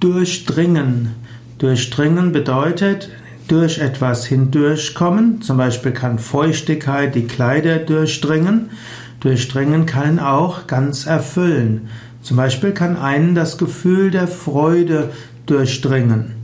Durchdringen. Durchdringen bedeutet durch etwas hindurchkommen. Zum Beispiel kann Feuchtigkeit die Kleider durchdringen. Durchdringen kann auch ganz erfüllen. Zum Beispiel kann einen das Gefühl der Freude durchdringen.